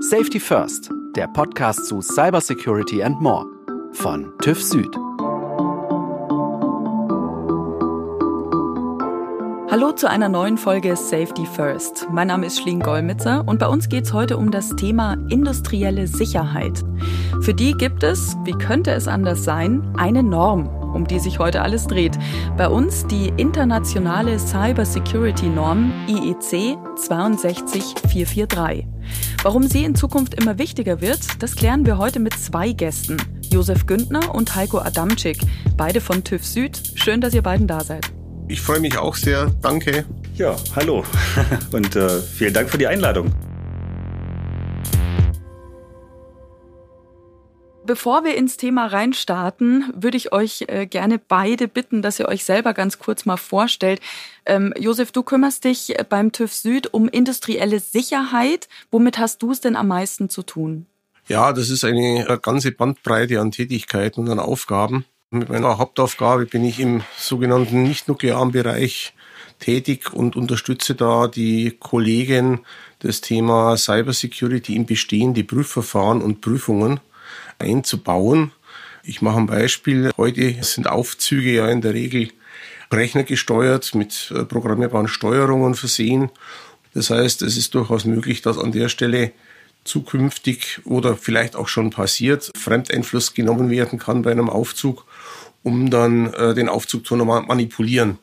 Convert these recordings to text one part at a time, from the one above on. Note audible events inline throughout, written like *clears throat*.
Safety First, der Podcast zu Cybersecurity and More von TÜV Süd. Hallo zu einer neuen Folge Safety First. Mein Name ist Schling Golmitzer und bei uns geht es heute um das Thema industrielle Sicherheit. Für die gibt es, wie könnte es anders sein, eine Norm, um die sich heute alles dreht. Bei uns die internationale Cyber Security Norm IEC 62443. Warum sie in Zukunft immer wichtiger wird, das klären wir heute mit zwei Gästen. Josef Güntner und Heiko Adamczyk, beide von TÜV Süd. Schön, dass ihr beiden da seid. Ich freue mich auch sehr. Danke. Ja, hallo *laughs* und äh, vielen Dank für die Einladung. Bevor wir ins Thema reinstarten, würde ich euch äh, gerne beide bitten, dass ihr euch selber ganz kurz mal vorstellt. Ähm, Josef, du kümmerst dich beim TÜV Süd um industrielle Sicherheit. Womit hast du es denn am meisten zu tun? Ja, das ist eine ganze Bandbreite an Tätigkeiten und an Aufgaben. Mit meiner Hauptaufgabe bin ich im sogenannten nicht-nuklearen Bereich tätig und unterstütze da die Kollegen das Thema Cybersecurity im bestehende Prüfverfahren und Prüfungen einzubauen. Ich mache ein Beispiel. Heute sind Aufzüge ja in der Regel rechnergesteuert, mit äh, programmierbaren Steuerungen versehen. Das heißt, es ist durchaus möglich, dass an der Stelle zukünftig oder vielleicht auch schon passiert, Fremdeinfluss genommen werden kann bei einem Aufzug, um dann äh, den Aufzug zu manipulieren.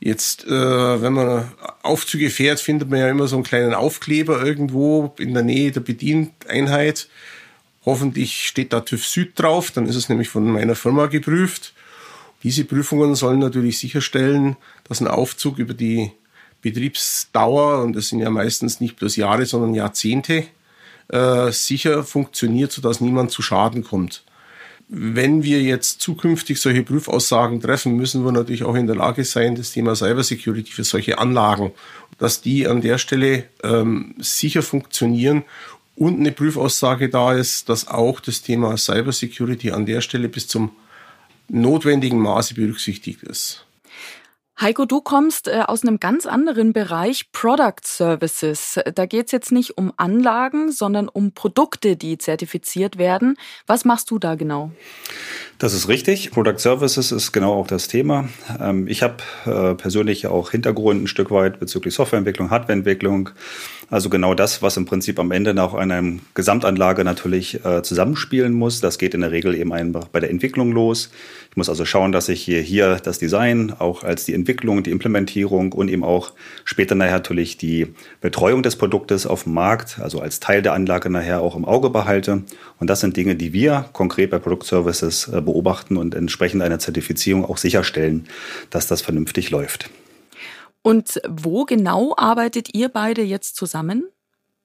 Jetzt, äh, wenn man Aufzüge fährt, findet man ja immer so einen kleinen Aufkleber irgendwo in der Nähe der Bedieneinheit. Hoffentlich steht da TÜV Süd drauf, dann ist es nämlich von meiner Firma geprüft. Diese Prüfungen sollen natürlich sicherstellen, dass ein Aufzug über die Betriebsdauer, und das sind ja meistens nicht bloß Jahre, sondern Jahrzehnte, äh, sicher funktioniert, sodass niemand zu Schaden kommt. Wenn wir jetzt zukünftig solche Prüfaussagen treffen, müssen wir natürlich auch in der Lage sein, das Thema Cybersecurity für solche Anlagen, dass die an der Stelle ähm, sicher funktionieren und eine Prüfaussage da ist, dass auch das Thema Cybersecurity an der Stelle bis zum notwendigen Maße berücksichtigt ist. Heiko, du kommst äh, aus einem ganz anderen Bereich, Product Services. Da geht es jetzt nicht um Anlagen, sondern um Produkte, die zertifiziert werden. Was machst du da genau? Das ist richtig. Product Services ist genau auch das Thema. Ähm, ich habe äh, persönlich auch Hintergrund ein Stück weit bezüglich Softwareentwicklung, Hardwareentwicklung. Also genau das, was im Prinzip am Ende nach einer Gesamtanlage natürlich äh, zusammenspielen muss. Das geht in der Regel eben einfach bei der Entwicklung los. Ich muss also schauen, dass ich hier, hier das Design auch als die Entwicklung, die Implementierung und eben auch später nachher natürlich die Betreuung des Produktes auf dem Markt, also als Teil der Anlage nachher auch im Auge behalte. Und das sind Dinge, die wir konkret bei Product Services äh, beobachten und entsprechend einer Zertifizierung auch sicherstellen, dass das vernünftig läuft. Und wo genau arbeitet ihr beide jetzt zusammen?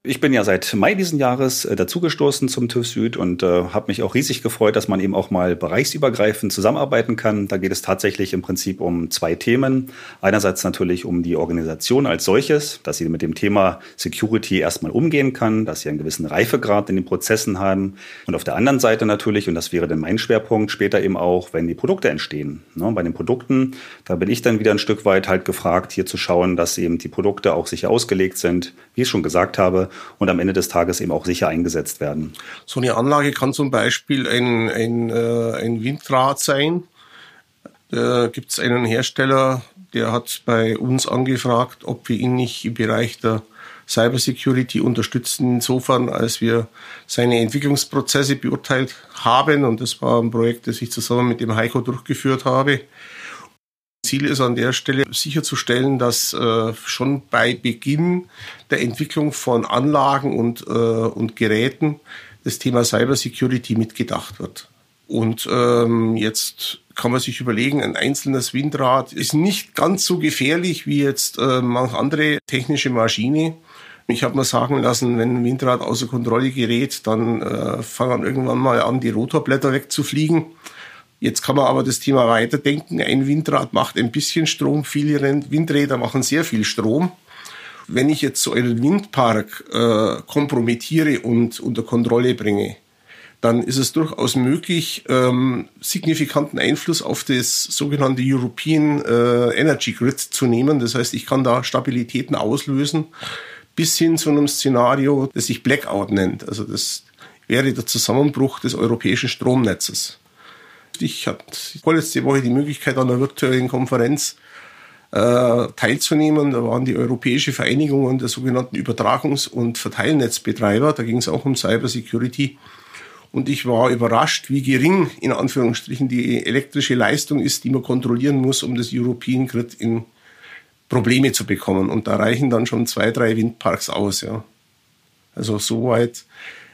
Ich bin ja seit Mai diesen Jahres äh, dazugestoßen zum TÜV Süd und äh, habe mich auch riesig gefreut, dass man eben auch mal bereichsübergreifend zusammenarbeiten kann. Da geht es tatsächlich im Prinzip um zwei Themen. Einerseits natürlich um die Organisation als solches, dass sie mit dem Thema Security erstmal umgehen kann, dass sie einen gewissen Reifegrad in den Prozessen haben. Und auf der anderen Seite natürlich, und das wäre dann mein Schwerpunkt, später eben auch, wenn die Produkte entstehen. Ne, bei den Produkten, da bin ich dann wieder ein Stück weit halt gefragt, hier zu schauen, dass eben die Produkte auch sicher ausgelegt sind, wie ich schon gesagt habe, und am Ende des Tages eben auch sicher eingesetzt werden. So eine Anlage kann zum Beispiel ein, ein, äh, ein Windrad sein. Da gibt es einen Hersteller, der hat bei uns angefragt, ob wir ihn nicht im Bereich der Cybersecurity unterstützen, insofern, als wir seine Entwicklungsprozesse beurteilt haben. Und das war ein Projekt, das ich zusammen mit dem Heiko durchgeführt habe. Ziel ist an der Stelle sicherzustellen, dass äh, schon bei Beginn der Entwicklung von Anlagen und, äh, und Geräten das Thema Cybersecurity mitgedacht wird. Und ähm, jetzt kann man sich überlegen, ein einzelnes Windrad ist nicht ganz so gefährlich wie jetzt äh, manche andere technische Maschine. Ich habe mir sagen lassen, wenn ein Windrad außer Kontrolle gerät, dann äh, fangen irgendwann mal an, die Rotorblätter wegzufliegen. Jetzt kann man aber das Thema weiterdenken. Ein Windrad macht ein bisschen Strom, viele Windräder machen sehr viel Strom. Wenn ich jetzt so einen Windpark äh, kompromittiere und unter Kontrolle bringe, dann ist es durchaus möglich, ähm, signifikanten Einfluss auf das sogenannte European äh, Energy Grid zu nehmen. Das heißt, ich kann da Stabilitäten auslösen, bis hin zu einem Szenario, das sich Blackout nennt. Also das wäre der Zusammenbruch des europäischen Stromnetzes. Ich hatte vorletzte Woche die Möglichkeit, an einer virtuellen Konferenz äh, teilzunehmen. Da waren die Europäische Vereinigung der sogenannten Übertragungs- und Verteilnetzbetreiber. Da ging es auch um Cybersecurity. Und ich war überrascht, wie gering in Anführungsstrichen die elektrische Leistung ist, die man kontrollieren muss, um das European Grid in Probleme zu bekommen. Und da reichen dann schon zwei, drei Windparks aus. Ja. Also soweit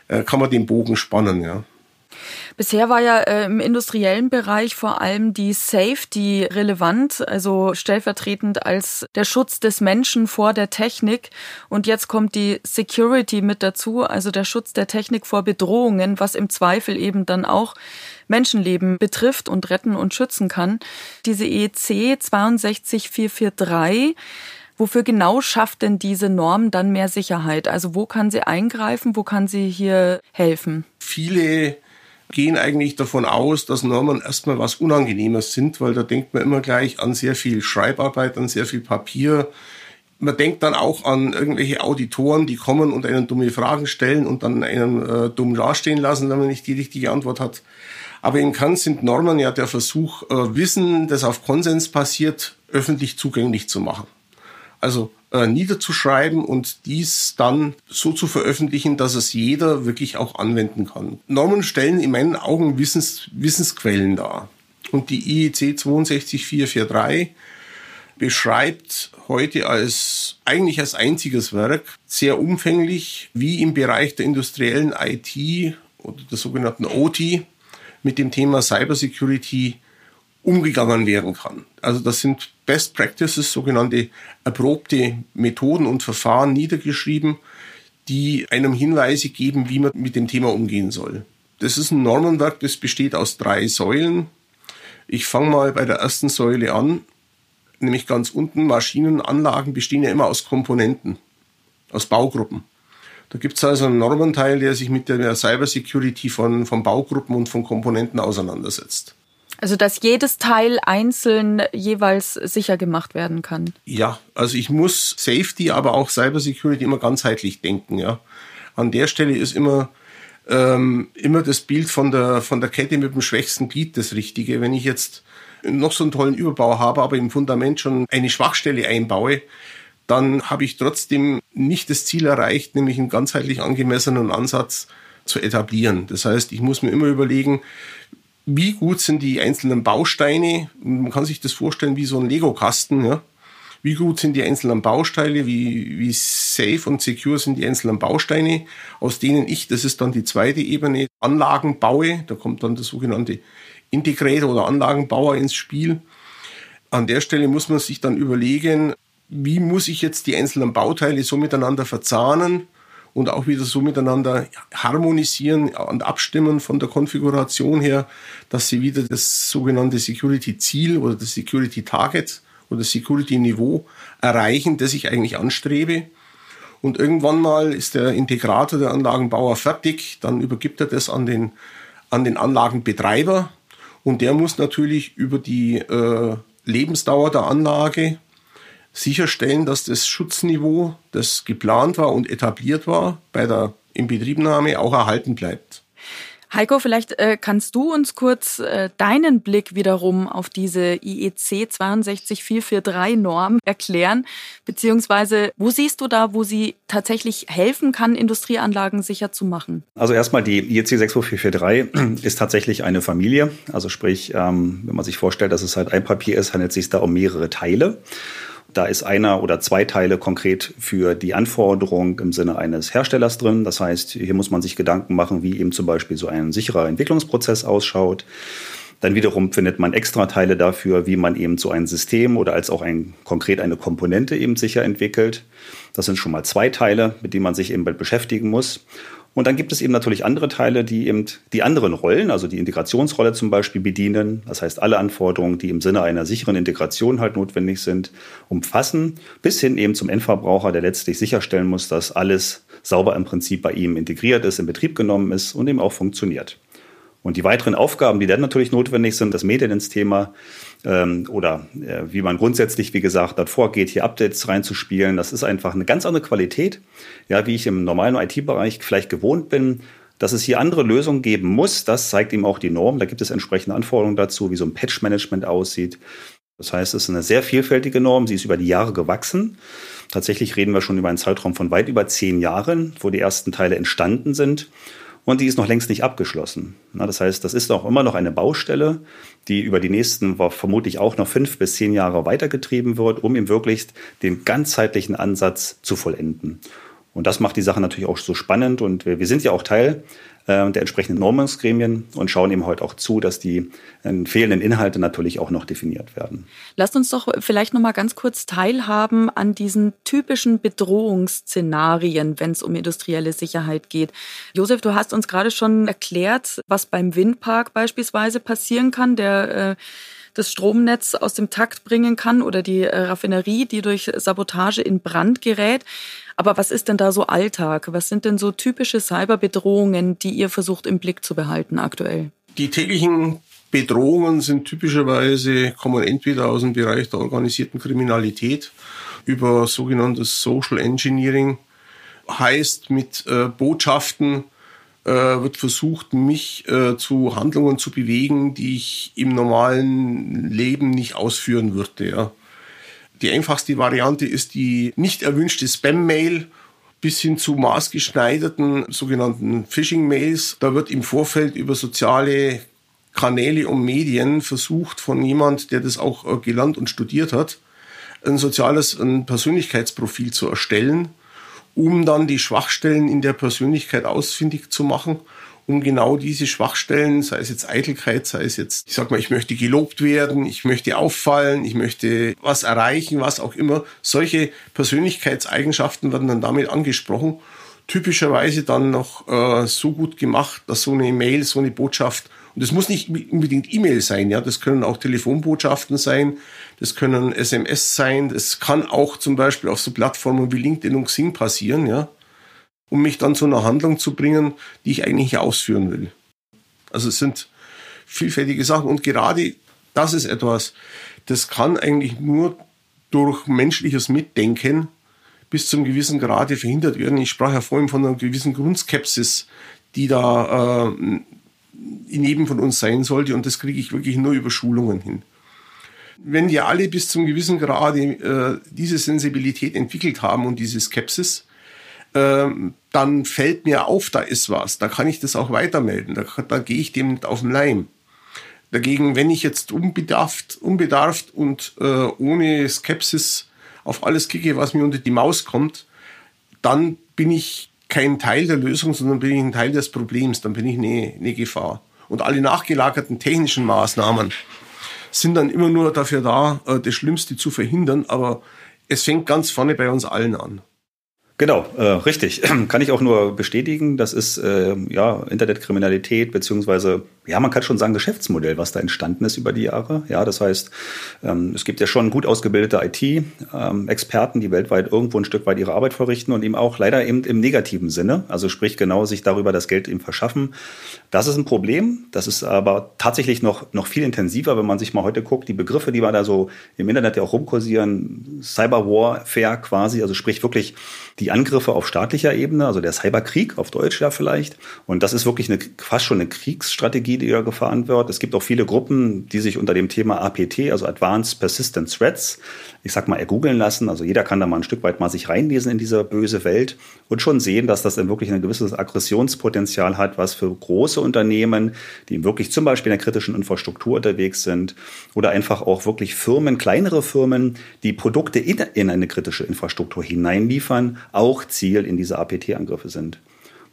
äh, kann man den Bogen spannen. Ja. Bisher war ja äh, im industriellen Bereich vor allem die Safety relevant, also stellvertretend als der Schutz des Menschen vor der Technik. Und jetzt kommt die Security mit dazu, also der Schutz der Technik vor Bedrohungen, was im Zweifel eben dann auch Menschenleben betrifft und retten und schützen kann. Diese EC 62443 Wofür genau schafft denn diese Norm dann mehr Sicherheit? Also wo kann sie eingreifen? Wo kann sie hier helfen? Viele gehen eigentlich davon aus, dass Normen erstmal was Unangenehmes sind, weil da denkt man immer gleich an sehr viel Schreibarbeit, an sehr viel Papier. Man denkt dann auch an irgendwelche Auditoren, die kommen und einen dumme Fragen stellen und dann einen äh, dumm dastehen lassen, wenn man nicht die richtige Antwort hat. Aber im Kern sind Normen ja der Versuch, äh, Wissen, das auf Konsens passiert, öffentlich zugänglich zu machen. Also äh, niederzuschreiben und dies dann so zu veröffentlichen, dass es jeder wirklich auch anwenden kann. Normen stellen in meinen Augen Wissens, Wissensquellen dar. Und die IEC 62443 beschreibt heute als eigentlich als einziges Werk sehr umfänglich, wie im Bereich der industriellen IT oder der sogenannten OT mit dem Thema Cybersecurity umgegangen werden kann. Also das sind Best Practices, sogenannte erprobte Methoden und Verfahren niedergeschrieben, die einem Hinweise geben, wie man mit dem Thema umgehen soll. Das ist ein Normenwerk, das besteht aus drei Säulen. Ich fange mal bei der ersten Säule an, nämlich ganz unten. Maschinenanlagen bestehen ja immer aus Komponenten, aus Baugruppen. Da gibt es also einen Normenteil, der sich mit der Cybersecurity von, von Baugruppen und von Komponenten auseinandersetzt. Also dass jedes Teil einzeln jeweils sicher gemacht werden kann. Ja, also ich muss Safety, aber auch Cybersecurity immer ganzheitlich denken. Ja, an der Stelle ist immer ähm, immer das Bild von der von der Kette mit dem schwächsten Glied das Richtige. Wenn ich jetzt noch so einen tollen Überbau habe, aber im Fundament schon eine Schwachstelle einbaue, dann habe ich trotzdem nicht das Ziel erreicht, nämlich einen ganzheitlich angemessenen Ansatz zu etablieren. Das heißt, ich muss mir immer überlegen, wie gut sind die einzelnen Bausteine. Man kann sich das vorstellen wie so ein Lego-Kasten. Ja? Wie gut sind die einzelnen Bausteine, wie, wie safe und secure sind die einzelnen Bausteine, aus denen ich, das ist dann die zweite Ebene, Anlagen baue. Da kommt dann der sogenannte Integrator oder Anlagenbauer ins Spiel. An der Stelle muss man sich dann überlegen, wie muss ich jetzt die einzelnen Bauteile so miteinander verzahnen, und auch wieder so miteinander harmonisieren und abstimmen von der Konfiguration her, dass sie wieder das sogenannte Security-Ziel oder das Security-Target oder Security-Niveau erreichen, das ich eigentlich anstrebe. Und irgendwann mal ist der Integrator, der Anlagenbauer fertig, dann übergibt er das an den, an den Anlagenbetreiber und der muss natürlich über die äh, Lebensdauer der Anlage sicherstellen, dass das Schutzniveau, das geplant war und etabliert war, bei der Inbetriebnahme auch erhalten bleibt. Heiko, vielleicht äh, kannst du uns kurz äh, deinen Blick wiederum auf diese IEC 62443 Norm erklären, beziehungsweise wo siehst du da, wo sie tatsächlich helfen kann, Industrieanlagen sicher zu machen? Also erstmal die IEC *clears throat* 62443 ist tatsächlich eine Familie. Also sprich, ähm, wenn man sich vorstellt, dass es halt ein Papier ist, handelt es sich da um mehrere Teile. Da ist einer oder zwei Teile konkret für die Anforderung im Sinne eines Herstellers drin. Das heißt, hier muss man sich Gedanken machen, wie eben zum Beispiel so ein sicherer Entwicklungsprozess ausschaut. Dann wiederum findet man extra Teile dafür, wie man eben so ein System oder als auch ein, konkret eine Komponente eben sicher entwickelt. Das sind schon mal zwei Teile, mit denen man sich eben beschäftigen muss. Und dann gibt es eben natürlich andere Teile, die eben die anderen Rollen, also die Integrationsrolle zum Beispiel bedienen. Das heißt, alle Anforderungen, die im Sinne einer sicheren Integration halt notwendig sind, umfassen, bis hin eben zum Endverbraucher, der letztlich sicherstellen muss, dass alles sauber im Prinzip bei ihm integriert ist, in Betrieb genommen ist und eben auch funktioniert. Und die weiteren Aufgaben, die dann natürlich notwendig sind, das Maintenance-Thema, ähm, oder äh, wie man grundsätzlich, wie gesagt, dort vorgeht, hier Updates reinzuspielen. Das ist einfach eine ganz andere Qualität, ja, wie ich im normalen IT-Bereich vielleicht gewohnt bin. Dass es hier andere Lösungen geben muss, das zeigt ihm auch die Norm. Da gibt es entsprechende Anforderungen dazu, wie so ein Patch-Management aussieht. Das heißt, es ist eine sehr vielfältige Norm. Sie ist über die Jahre gewachsen. Tatsächlich reden wir schon über einen Zeitraum von weit über zehn Jahren, wo die ersten Teile entstanden sind. Und die ist noch längst nicht abgeschlossen. Das heißt, das ist auch immer noch eine Baustelle, die über die nächsten vermutlich auch noch fünf bis zehn Jahre weitergetrieben wird, um eben wirklich den ganzheitlichen Ansatz zu vollenden. Und das macht die Sache natürlich auch so spannend. Und wir, sind ja auch Teil der entsprechenden Normungsgremien und schauen eben heute auch zu, dass die äh, fehlenden Inhalte natürlich auch noch definiert werden. Lasst uns doch vielleicht noch mal ganz kurz teilhaben an diesen typischen Bedrohungsszenarien, wenn es um industrielle Sicherheit geht. Josef, du hast uns gerade schon erklärt, was beim Windpark beispielsweise passieren kann, der äh, das Stromnetz aus dem Takt bringen kann oder die äh, Raffinerie, die durch Sabotage in Brand gerät. Aber was ist denn da so Alltag? Was sind denn so typische Cyberbedrohungen, die ihr versucht im Blick zu behalten aktuell? Die täglichen Bedrohungen sind typischerweise, kommen entweder aus dem Bereich der organisierten Kriminalität über sogenanntes Social Engineering, heißt mit äh, Botschaften äh, wird versucht, mich äh, zu Handlungen zu bewegen, die ich im normalen Leben nicht ausführen würde. Ja. Die einfachste Variante ist die nicht erwünschte Spam-Mail bis hin zu maßgeschneiderten sogenannten Phishing-Mails. Da wird im Vorfeld über soziale Kanäle und Medien versucht von jemand, der das auch äh, gelernt und studiert hat, ein soziales ein Persönlichkeitsprofil zu erstellen, um dann die Schwachstellen in der Persönlichkeit ausfindig zu machen um genau diese Schwachstellen, sei es jetzt Eitelkeit, sei es jetzt, ich sag mal, ich möchte gelobt werden, ich möchte auffallen, ich möchte was erreichen, was auch immer. Solche Persönlichkeitseigenschaften werden dann damit angesprochen. Typischerweise dann noch äh, so gut gemacht, dass so eine Mail, so eine Botschaft und das muss nicht unbedingt E-Mail sein, ja. Das können auch Telefonbotschaften sein, das können SMS sein, das kann auch zum Beispiel auf so Plattformen wie LinkedIn und Xing passieren, ja um mich dann zu einer Handlung zu bringen, die ich eigentlich ausführen will. Also es sind vielfältige Sachen und gerade das ist etwas, das kann eigentlich nur durch menschliches Mitdenken bis zum gewissen Grade verhindert werden. Ich sprach ja vorhin von einer gewissen Grundskepsis, die da äh, in jedem von uns sein sollte und das kriege ich wirklich nur über Schulungen hin. Wenn wir alle bis zum gewissen Grade äh, diese Sensibilität entwickelt haben und diese Skepsis, ähm, dann fällt mir auf, da ist was. Da kann ich das auch weitermelden. Da, da gehe ich dem nicht auf den Leim. Dagegen, wenn ich jetzt unbedarft, unbedarft und äh, ohne Skepsis auf alles kicke, was mir unter die Maus kommt, dann bin ich kein Teil der Lösung, sondern bin ich ein Teil des Problems. Dann bin ich eine, eine Gefahr. Und alle nachgelagerten technischen Maßnahmen sind dann immer nur dafür da, äh, das Schlimmste zu verhindern. Aber es fängt ganz vorne bei uns allen an. Genau, äh, richtig. *clears throat* Kann ich auch nur bestätigen. Das ist äh, ja Internetkriminalität beziehungsweise ja, man kann schon sagen Geschäftsmodell, was da entstanden ist über die Jahre. Ja, das heißt, ähm, es gibt ja schon gut ausgebildete IT-Experten, die weltweit irgendwo ein Stück weit ihre Arbeit verrichten und eben auch leider eben im negativen Sinne, also sprich genau sich darüber das Geld eben verschaffen. Das ist ein Problem. Das ist aber tatsächlich noch noch viel intensiver, wenn man sich mal heute guckt. Die Begriffe, die wir da so im Internet ja auch rumkursieren, Cyberwarfare quasi, also sprich wirklich die Angriffe auf staatlicher Ebene, also der Cyberkrieg auf Deutsch ja vielleicht. Und das ist wirklich eine, fast schon eine Kriegsstrategie, die da gefahren wird. Es gibt auch viele Gruppen, die sich unter dem Thema APT, also Advanced Persistent Threats, ich sag mal, ergoogeln lassen. Also jeder kann da mal ein Stück weit mal sich reinlesen in diese böse Welt und schon sehen, dass das dann wirklich ein gewisses Aggressionspotenzial hat, was für große Unternehmen, die wirklich zum Beispiel in der kritischen Infrastruktur unterwegs sind oder einfach auch wirklich Firmen, kleinere Firmen, die Produkte in, in eine kritische Infrastruktur hineinliefern, auch Ziel in diese APT-Angriffe sind.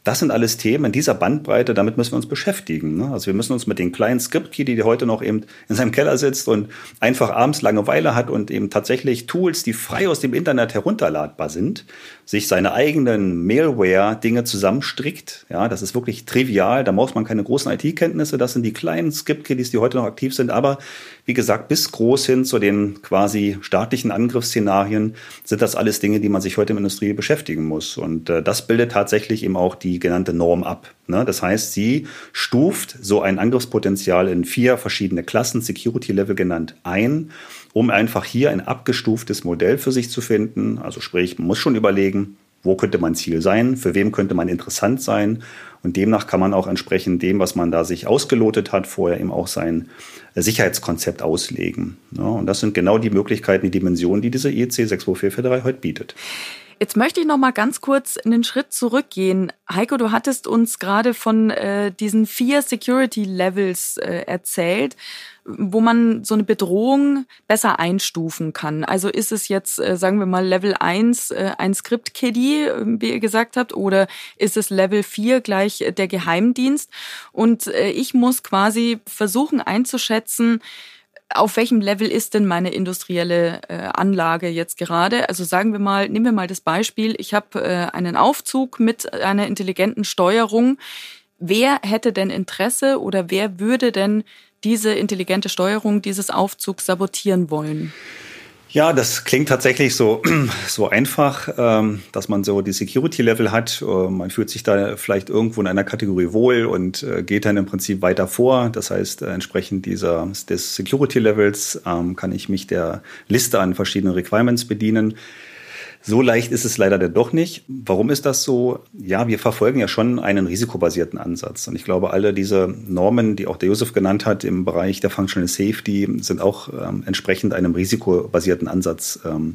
Das sind alles Themen in dieser Bandbreite, damit müssen wir uns beschäftigen. Ne? Also wir müssen uns mit den kleinen Script-Key, die heute noch eben in seinem Keller sitzt und einfach abends Langeweile hat und eben tatsächlich Tools, die frei aus dem Internet herunterladbar sind, sich seine eigenen Mailware-Dinge zusammenstrickt. Ja, das ist wirklich trivial. Da braucht man keine großen IT-Kenntnisse. Das sind die kleinen Script-Kiddies, die heute noch aktiv sind. Aber wie gesagt, bis groß hin zu den quasi staatlichen Angriffsszenarien sind das alles Dinge, die man sich heute im Industrie beschäftigen muss. Und äh, das bildet tatsächlich eben auch die genannte Norm ab. Ne? Das heißt, sie stuft so ein Angriffspotenzial in vier verschiedene Klassen, Security Level genannt, ein um einfach hier ein abgestuftes Modell für sich zu finden. Also sprich, man muss schon überlegen, wo könnte mein Ziel sein, für wem könnte man interessant sein. Und demnach kann man auch entsprechend dem, was man da sich ausgelotet hat, vorher eben auch sein Sicherheitskonzept auslegen. Ja, und das sind genau die Möglichkeiten, die Dimensionen, die diese IEC 62443 heute bietet. Jetzt möchte ich noch mal ganz kurz einen Schritt zurückgehen. Heiko, du hattest uns gerade von äh, diesen vier Security Levels äh, erzählt wo man so eine Bedrohung besser einstufen kann. Also ist es jetzt, äh, sagen wir mal, Level 1 äh, ein Script-Kiddie, wie ihr gesagt habt, oder ist es Level 4 gleich der Geheimdienst? Und äh, ich muss quasi versuchen einzuschätzen, auf welchem Level ist denn meine industrielle äh, Anlage jetzt gerade? Also sagen wir mal, nehmen wir mal das Beispiel, ich habe äh, einen Aufzug mit einer intelligenten Steuerung. Wer hätte denn Interesse oder wer würde denn diese intelligente Steuerung dieses Aufzugs sabotieren wollen? Ja, das klingt tatsächlich so, *clears throat* so einfach, ähm, dass man so die Security-Level hat. Äh, man fühlt sich da vielleicht irgendwo in einer Kategorie wohl und äh, geht dann im Prinzip weiter vor. Das heißt, äh, entsprechend dieser, des Security-Levels ähm, kann ich mich der Liste an verschiedenen Requirements bedienen. So leicht ist es leider dann doch nicht. Warum ist das so? Ja, wir verfolgen ja schon einen risikobasierten Ansatz. Und ich glaube, alle diese Normen, die auch der Josef genannt hat im Bereich der Functional Safety, sind auch ähm, entsprechend einem risikobasierten Ansatz ähm,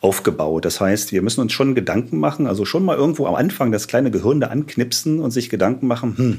aufgebaut. Das heißt, wir müssen uns schon Gedanken machen, also schon mal irgendwo am Anfang das kleine Gehirn da anknipsen und sich Gedanken machen, hm,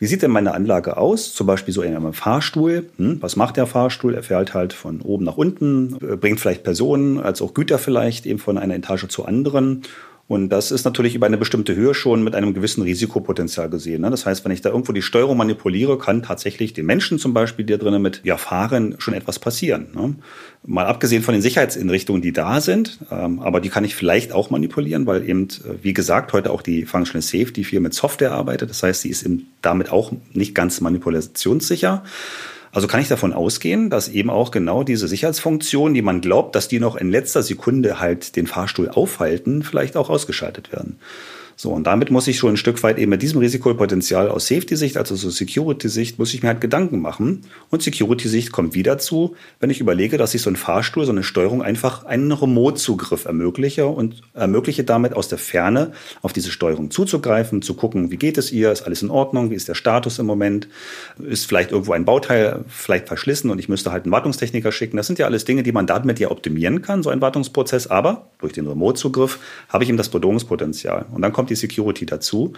wie sieht denn meine Anlage aus? Zum Beispiel so in einem Fahrstuhl. Hm, was macht der Fahrstuhl? Er fährt halt von oben nach unten, äh, bringt vielleicht Personen als auch Güter vielleicht eben von einer Etage zur anderen. Und das ist natürlich über eine bestimmte Höhe schon mit einem gewissen Risikopotenzial gesehen. Ne? Das heißt, wenn ich da irgendwo die Steuerung manipuliere, kann tatsächlich den Menschen zum Beispiel, die da drinnen mit ja, fahren, schon etwas passieren. Ne? Mal abgesehen von den Sicherheitsinrichtungen, die da sind, ähm, aber die kann ich vielleicht auch manipulieren, weil eben, äh, wie gesagt, heute auch die Functional Safety viel mit Software arbeitet. Das heißt, sie ist eben damit auch nicht ganz manipulationssicher. Also kann ich davon ausgehen, dass eben auch genau diese Sicherheitsfunktionen, die man glaubt, dass die noch in letzter Sekunde halt den Fahrstuhl aufhalten, vielleicht auch ausgeschaltet werden. So, und damit muss ich schon ein Stück weit eben mit diesem Risikopotenzial aus Safety-Sicht, also so Security-Sicht, muss ich mir halt Gedanken machen. Und Security-Sicht kommt wieder zu, wenn ich überlege, dass ich so ein Fahrstuhl, so eine Steuerung einfach einen Remote-Zugriff ermögliche und ermögliche damit aus der Ferne auf diese Steuerung zuzugreifen, zu gucken, wie geht es ihr, ist alles in Ordnung, wie ist der Status im Moment, ist vielleicht irgendwo ein Bauteil vielleicht verschlissen und ich müsste halt einen Wartungstechniker schicken. Das sind ja alles Dinge, die man damit ja optimieren kann, so ein Wartungsprozess, aber durch den Remote-Zugriff habe ich eben das Bedrohungspotenzial. Und dann kommt kommt die Security dazu.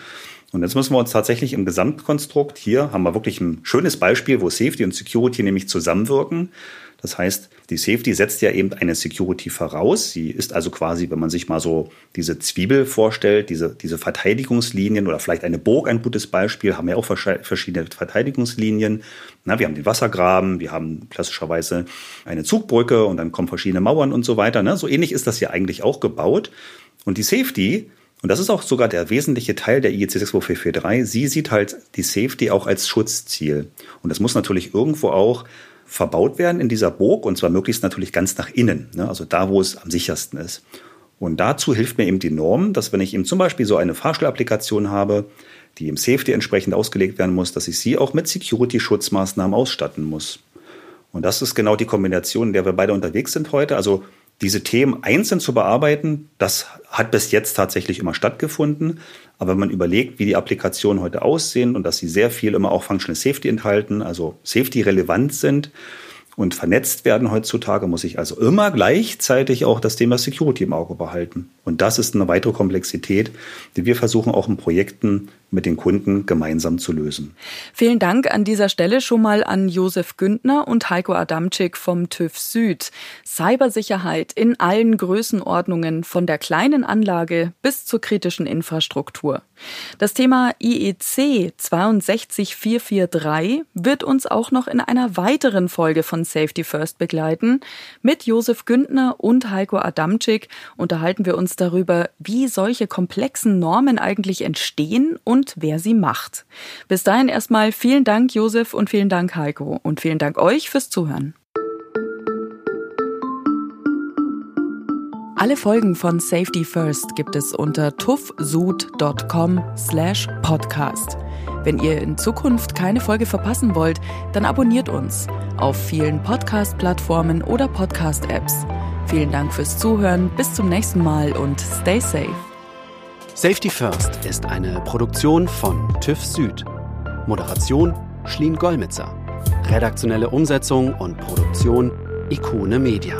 Und jetzt müssen wir uns tatsächlich im Gesamtkonstrukt, hier haben wir wirklich ein schönes Beispiel, wo Safety und Security nämlich zusammenwirken. Das heißt, die Safety setzt ja eben eine Security voraus. Sie ist also quasi, wenn man sich mal so diese Zwiebel vorstellt, diese, diese Verteidigungslinien oder vielleicht eine Burg, ein gutes Beispiel, haben ja auch verschiedene Verteidigungslinien. Na, wir haben den Wassergraben, wir haben klassischerweise eine Zugbrücke und dann kommen verschiedene Mauern und so weiter. Ne? So ähnlich ist das ja eigentlich auch gebaut. Und die Safety und das ist auch sogar der wesentliche Teil der IEC 62443. Sie sieht halt die Safety auch als Schutzziel. Und das muss natürlich irgendwo auch verbaut werden in dieser Burg und zwar möglichst natürlich ganz nach innen, ne? also da, wo es am sichersten ist. Und dazu hilft mir eben die Norm, dass wenn ich eben zum Beispiel so eine Fahrstuhlapplikation habe, die im Safety entsprechend ausgelegt werden muss, dass ich sie auch mit Security-Schutzmaßnahmen ausstatten muss. Und das ist genau die Kombination, in der wir beide unterwegs sind heute. Also diese Themen einzeln zu bearbeiten, das hat bis jetzt tatsächlich immer stattgefunden. Aber wenn man überlegt, wie die Applikationen heute aussehen und dass sie sehr viel immer auch Functional Safety enthalten, also Safety relevant sind und vernetzt werden heutzutage, muss ich also immer gleichzeitig auch das Thema Security im Auge behalten. Und das ist eine weitere Komplexität, die wir versuchen auch in Projekten mit den Kunden gemeinsam zu lösen. Vielen Dank an dieser Stelle schon mal an Josef Güntner und Heiko Adamczyk vom TÜV Süd. Cybersicherheit in allen Größenordnungen von der kleinen Anlage bis zur kritischen Infrastruktur. Das Thema IEC 62443 wird uns auch noch in einer weiteren Folge von Safety First begleiten. Mit Josef Güntner und Heiko Adamczyk unterhalten wir uns darüber, wie solche komplexen Normen eigentlich entstehen und und wer sie macht. Bis dahin erstmal vielen Dank, Josef, und vielen Dank, Heiko. Und vielen Dank euch fürs Zuhören. Alle Folgen von Safety First gibt es unter tuffsud.com slash podcast. Wenn ihr in Zukunft keine Folge verpassen wollt, dann abonniert uns auf vielen Podcast-Plattformen oder Podcast-Apps. Vielen Dank fürs Zuhören, bis zum nächsten Mal und stay safe. Safety First ist eine Produktion von TÜV Süd. Moderation Schlien Gollmitzer. Redaktionelle Umsetzung und Produktion Ikone Media.